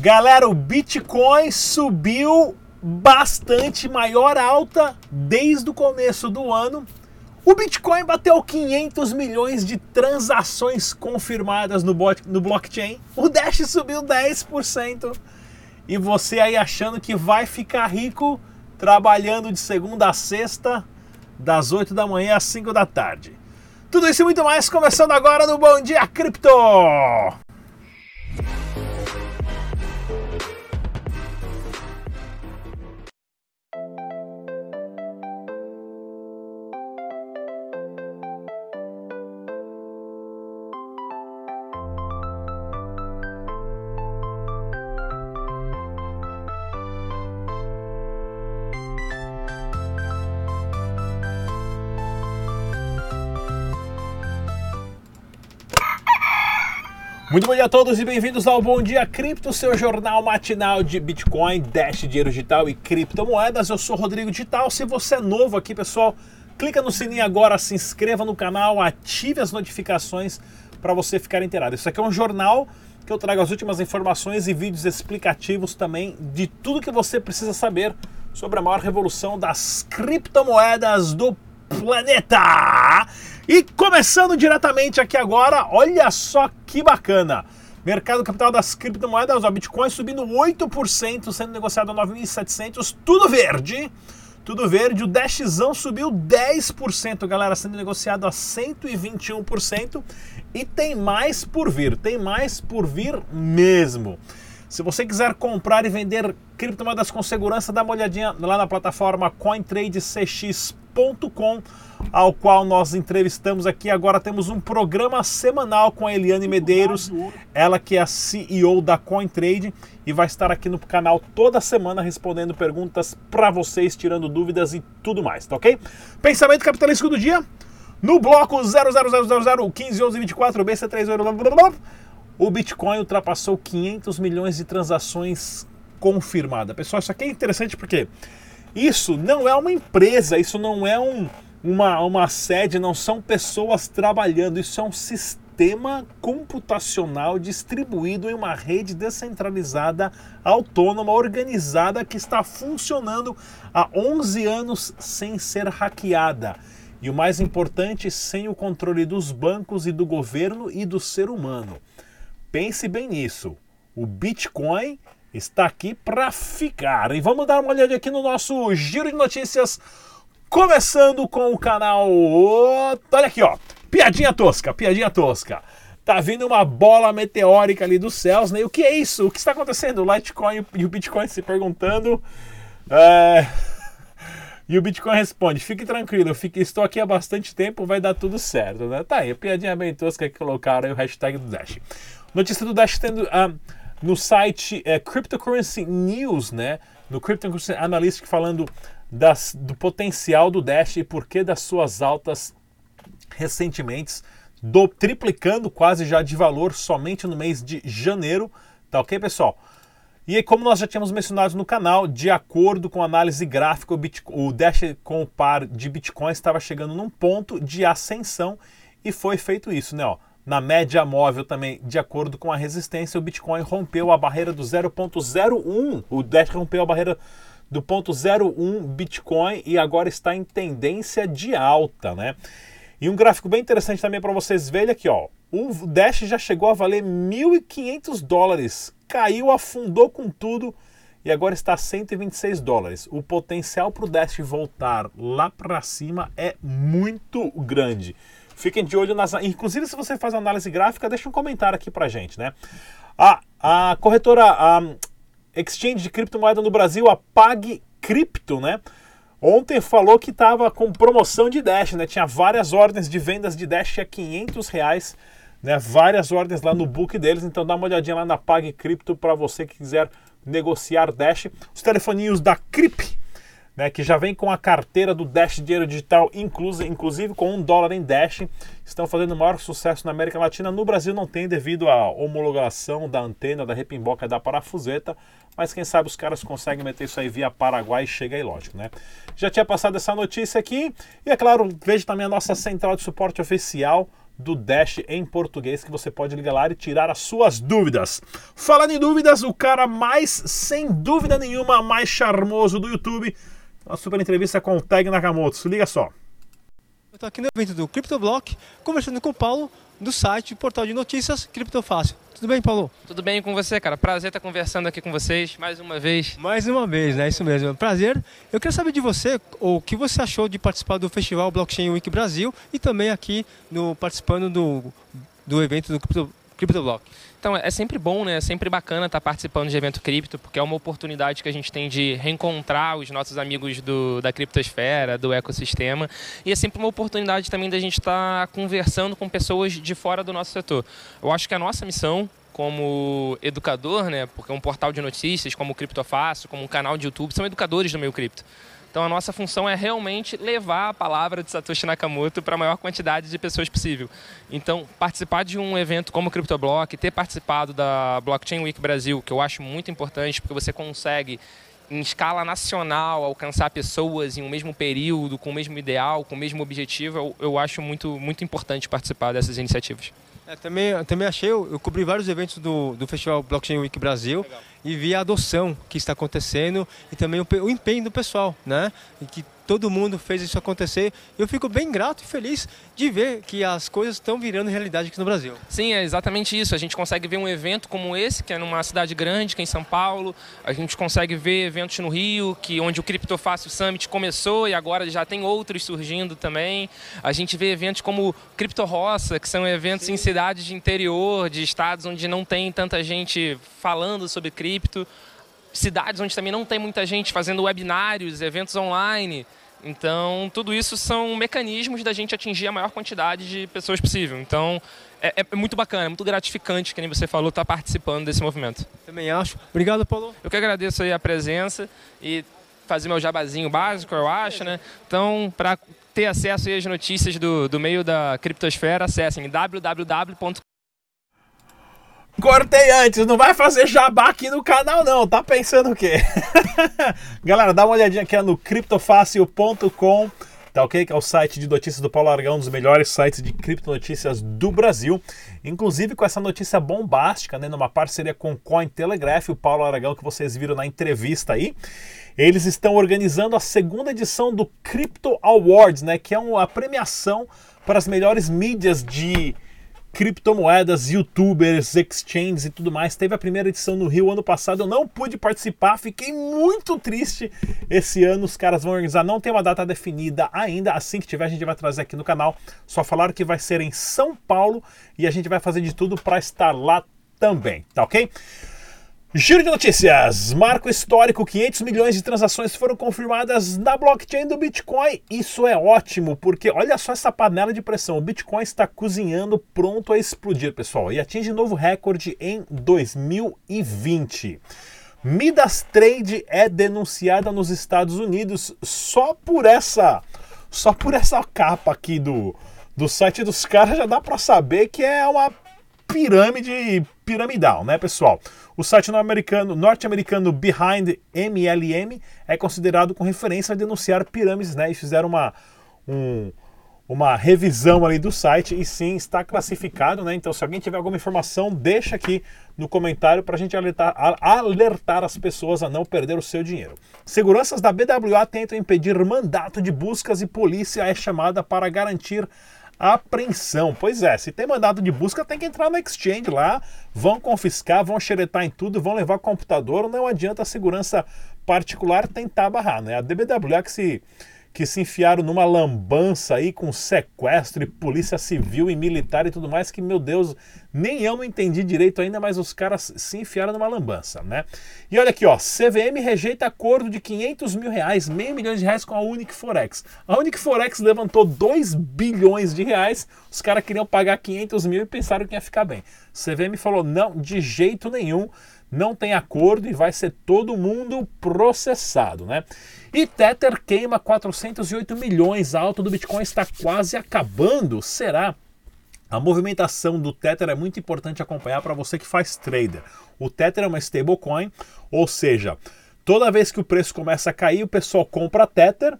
Galera, o Bitcoin subiu bastante, maior alta desde o começo do ano. O Bitcoin bateu 500 milhões de transações confirmadas no, no blockchain. O Dash subiu 10%. E você aí achando que vai ficar rico trabalhando de segunda a sexta, das 8 da manhã às 5 da tarde. Tudo isso e muito mais começando agora no Bom Dia Cripto! Muito bom dia a todos e bem-vindos ao Bom Dia Cripto, seu jornal matinal de Bitcoin, Dash, dinheiro digital e criptomoedas. Eu sou Rodrigo Digital. Se você é novo aqui, pessoal, clica no sininho agora, se inscreva no canal, ative as notificações para você ficar inteirado. Isso aqui é um jornal que eu trago as últimas informações e vídeos explicativos também de tudo que você precisa saber sobre a maior revolução das criptomoedas do planeta. E começando diretamente aqui agora, olha só que bacana. Mercado capital das criptomoedas, o Bitcoin subindo 8%, sendo negociado a 9.700, tudo verde. Tudo verde, o Dashzão subiu 10%, galera, sendo negociado a 121%. E tem mais por vir, tem mais por vir mesmo. Se você quiser comprar e vender criptomoedas com segurança, dá uma olhadinha lá na plataforma CoinTradeCX.com ao qual nós entrevistamos aqui. Agora temos um programa semanal com a Eliane Medeiros, ela que é a CEO da CoinTrade e vai estar aqui no canal toda semana respondendo perguntas para vocês, tirando dúvidas e tudo mais, tá ok? Pensamento capitalístico do dia. No bloco 00000151124 BC30 o Bitcoin ultrapassou 500 milhões de transações confirmadas. Pessoal, isso aqui é interessante porque isso não é uma empresa, isso não é um uma, uma sede, não são pessoas trabalhando, isso é um sistema computacional distribuído em uma rede descentralizada, autônoma, organizada, que está funcionando há 11 anos sem ser hackeada. E o mais importante, sem o controle dos bancos e do governo e do ser humano. Pense bem nisso. O Bitcoin está aqui para ficar. E vamos dar uma olhada aqui no nosso giro de notícias Começando com o canal. Olha aqui, ó. Piadinha tosca, piadinha tosca. Tá vindo uma bola meteórica ali dos céus, né? E o que é isso? O que está acontecendo? O Litecoin e o Bitcoin se perguntando. É... E o Bitcoin responde: fique tranquilo, fique, estou aqui há bastante tempo, vai dar tudo certo, né? Tá aí, a piadinha bem tosca que colocaram aí o hashtag do Dash. Notícia do Dash tendo uh, no site é, Cryptocurrency News, né? No Cryptocurrency Analyst falando das, do potencial do Dash e por que das suas altas recentemente, do, triplicando quase já de valor somente no mês de janeiro. Tá ok, pessoal? E aí, como nós já tínhamos mencionado no canal, de acordo com a análise gráfica, o, Bitcoin, o Dash com o par de Bitcoin estava chegando num ponto de ascensão e foi feito isso, né? Ó, na média móvel também, de acordo com a resistência, o Bitcoin rompeu a barreira do 0.01, o Dash rompeu a barreira do ponto 01 Bitcoin e agora está em tendência de alta, né? E um gráfico bem interessante também para vocês verem aqui, ó. O Dash já chegou a valer 1.500 dólares, caiu, afundou com tudo e agora está a 126 dólares. O potencial para o Dash voltar lá para cima é muito grande. Fiquem de olho nas. Inclusive, se você faz análise gráfica, deixa um comentário aqui para gente, né? A, a corretora, a, exchange de criptomoeda no Brasil, a Pag Cripto, né? Ontem falou que estava com promoção de Dash, né? Tinha várias ordens de vendas de Dash a 500 reais, né? Várias ordens lá no book deles, então dá uma olhadinha lá na Pag Cripto para você que quiser negociar Dash. Os telefoninhos da Crip né, que já vem com a carteira do Dash Dinheiro Digital, inclusive, com um dólar em Dash, estão fazendo maior sucesso na América Latina. No Brasil não tem devido à homologação da antena, da repimboca da parafuseta, mas quem sabe os caras conseguem meter isso aí via Paraguai e chega aí, lógico, né? Já tinha passado essa notícia aqui, e é claro, veja também a nossa central de suporte oficial do Dash em português que você pode ligar lá e tirar as suas dúvidas. Falando em dúvidas, o cara mais, sem dúvida nenhuma, mais charmoso do YouTube, uma super entrevista com o Tag Nakamoto. Liga só. Eu estou aqui no evento do CryptoBlock, conversando com o Paulo do site Portal de Notícias Criptofácil. Tudo bem, Paulo? Tudo bem com você, cara? Prazer estar conversando aqui com vocês mais uma vez. Mais uma vez, né? Isso mesmo. Prazer. Eu quero saber de você o que você achou de participar do Festival Blockchain Week Brasil e também aqui no participando do, do evento do Crypto, CryptoBlock. Então, é sempre bom, né? É sempre bacana estar participando de evento cripto, porque é uma oportunidade que a gente tem de reencontrar os nossos amigos do, da criptosfera, do ecossistema. E é sempre uma oportunidade também da gente estar conversando com pessoas de fora do nosso setor. Eu acho que a nossa missão como educador, né, porque é um portal de notícias, como o Criptofácil, como um canal de YouTube, são educadores do meio cripto. Então a nossa função é realmente levar a palavra de Satoshi Nakamoto para a maior quantidade de pessoas possível. Então, participar de um evento como o CryptoBlock, ter participado da Blockchain Week Brasil, que eu acho muito importante, porque você consegue em escala nacional alcançar pessoas em um mesmo período, com o mesmo ideal, com o mesmo objetivo, eu, eu acho muito, muito importante participar dessas iniciativas. É, também, também achei, eu, eu, cobri vários eventos do, do Festival Blockchain Week Brasil Legal. E vi a adoção que está acontecendo e também o, o empenho do pessoal, né? E que todo mundo fez isso acontecer. Eu fico bem grato e feliz de ver que as coisas estão virando realidade aqui no Brasil. Sim, é exatamente isso. A gente consegue ver um evento como esse, que é numa cidade grande, que é em São Paulo. A gente consegue ver eventos no Rio, que onde o Criptofácil Summit começou e agora já tem outros surgindo também. A gente vê eventos como Cripto Roça, que são eventos Sim. em cidades de interior, de estados onde não tem tanta gente falando sobre cripto cidades onde também não tem muita gente fazendo webinários, eventos online. Então, tudo isso são mecanismos da gente atingir a maior quantidade de pessoas possível. Então, é, é muito bacana, é muito gratificante, que nem você falou, estar tá participando desse movimento. Também acho. Obrigado, Paulo. Eu que agradeço aí a presença e fazer meu jabazinho básico, eu acho, né? Então, para ter acesso às notícias do, do meio da criptosfera, acessem www Cortei antes, não vai fazer jabá aqui no canal não, tá pensando o quê? Galera, dá uma olhadinha aqui no criptofácil.com, tá ok? Que é o site de notícias do Paulo Aragão, um dos melhores sites de criptonotícias do Brasil. Inclusive com essa notícia bombástica, né, numa parceria com o Cointelegraph, o Paulo Aragão que vocês viram na entrevista aí. Eles estão organizando a segunda edição do Crypto Awards, né, que é uma premiação para as melhores mídias de criptomoedas, youtubers, exchanges e tudo mais. Teve a primeira edição no Rio ano passado, eu não pude participar, fiquei muito triste. Esse ano os caras vão organizar, não tem uma data definida ainda, assim que tiver a gente vai trazer aqui no canal. Só falaram que vai ser em São Paulo e a gente vai fazer de tudo para estar lá também, tá ok? Giro de notícias. Marco histórico: 500 milhões de transações foram confirmadas na blockchain do Bitcoin. Isso é ótimo, porque olha só essa panela de pressão. O Bitcoin está cozinhando, pronto a explodir, pessoal, e atinge novo recorde em 2020. Midas Trade é denunciada nos Estados Unidos só por essa, só por essa capa aqui do, do site dos caras já dá para saber que é uma pirâmide piramidal, né, pessoal? O site norte-americano norte Behind MLM é considerado com referência a denunciar pirâmides, né? E fizeram uma, um, uma revisão ali do site e sim está classificado, né? Então, se alguém tiver alguma informação, deixa aqui no comentário para a gente alertar, alertar as pessoas a não perder o seu dinheiro. Seguranças da BWA tentam impedir mandato de buscas e polícia é chamada para garantir apreensão. Pois é, se tem mandado de busca, tem que entrar no exchange lá, vão confiscar, vão xeretar em tudo, vão levar computador, não adianta a segurança particular tentar barrar, né? A DBWA que se que se enfiaram numa lambança aí com sequestro e polícia civil e militar e tudo mais, que, meu Deus, nem eu não entendi direito ainda, mas os caras se enfiaram numa lambança, né? E olha aqui, ó, CVM rejeita acordo de 500 mil reais, meio milhão de reais com a Unic Forex. A Unic Forex levantou 2 bilhões de reais, os caras queriam pagar 500 mil e pensaram que ia ficar bem. CVM falou, não, de jeito nenhum, não tem acordo e vai ser todo mundo processado, né? E Tether queima 408 milhões, a alta do Bitcoin está quase acabando. Será? A movimentação do Tether é muito importante acompanhar para você que faz trader. O Tether é uma stablecoin, ou seja, toda vez que o preço começa a cair, o pessoal compra Tether,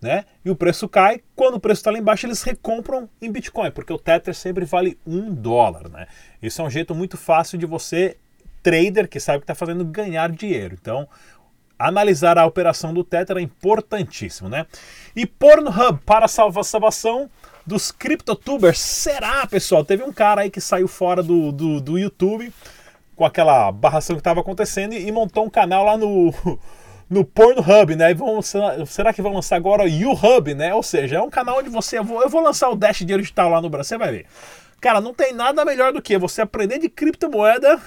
né? E o preço cai. Quando o preço está lá embaixo, eles recompram em Bitcoin, porque o Tether sempre vale um dólar, né? Isso é um jeito muito fácil de você, trader, que sabe que está fazendo, ganhar dinheiro. Então, analisar a operação do Tether é importantíssimo, né? E Pornhub para salvar salvação dos CryptoTubers. Será, pessoal? Teve um cara aí que saiu fora do, do, do YouTube com aquela barração que estava acontecendo e, e montou um canal lá no no Pornhub, né? E vão, será que vão lançar agora o YouHub, né? Ou seja, é um canal onde você. Eu vou, eu vou lançar o Dash Dinheiro Digital lá no Brasil, você vai ver. Cara, não tem nada melhor do que você aprender de criptomoeda.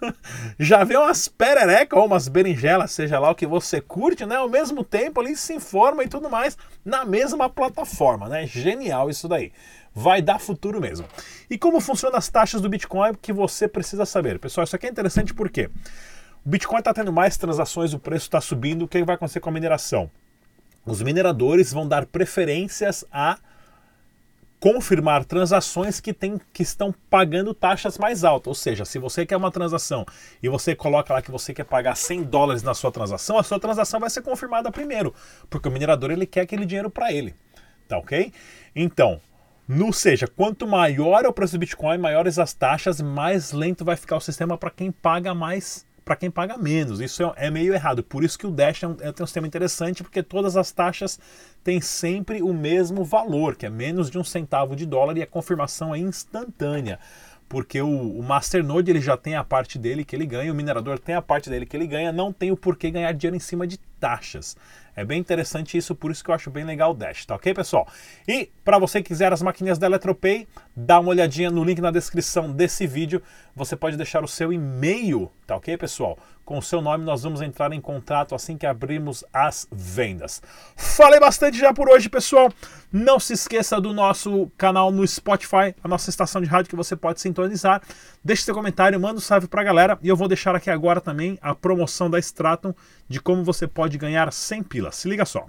já vê umas perereca ou umas berinjelas, seja lá o que você curte, né? Ao mesmo tempo ali se informa e tudo mais na mesma plataforma, né? Genial isso daí. Vai dar futuro mesmo. E como funcionam as taxas do Bitcoin que você precisa saber? Pessoal, isso aqui é interessante porque o Bitcoin está tendo mais transações, o preço está subindo. O que vai acontecer com a mineração? Os mineradores vão dar preferências a confirmar transações que, tem, que estão pagando taxas mais altas. Ou seja, se você quer uma transação e você coloca lá que você quer pagar 100 dólares na sua transação, a sua transação vai ser confirmada primeiro, porque o minerador ele quer aquele dinheiro para ele. Tá ok? Então, ou seja, quanto maior é o preço do Bitcoin, maiores as taxas, mais lento vai ficar o sistema para quem paga mais para quem paga menos. Isso é, é, meio errado. Por isso que o Dash é um, é um sistema interessante, porque todas as taxas têm sempre o mesmo valor, que é menos de um centavo de dólar, e a confirmação é instantânea. Porque o, o Masternode ele já tem a parte dele que ele ganha, o minerador tem a parte dele que ele ganha, não tem o porquê ganhar dinheiro em cima de taxas. É bem interessante isso, por isso que eu acho bem legal o Dash, tá ok, pessoal? E para você que quiser as maquininhas da Eletropay, dá uma olhadinha no link na descrição desse vídeo. Você pode deixar o seu e-mail, tá ok, pessoal? Com o seu nome nós vamos entrar em contrato assim que abrirmos as vendas. Falei bastante já por hoje, pessoal. Não se esqueça do nosso canal no Spotify, a nossa estação de rádio que você pode sintonizar. Deixe seu comentário, manda um salve pra galera e eu vou deixar aqui agora também a promoção da Stratum de como você pode ganhar 100 pilas. Se liga só.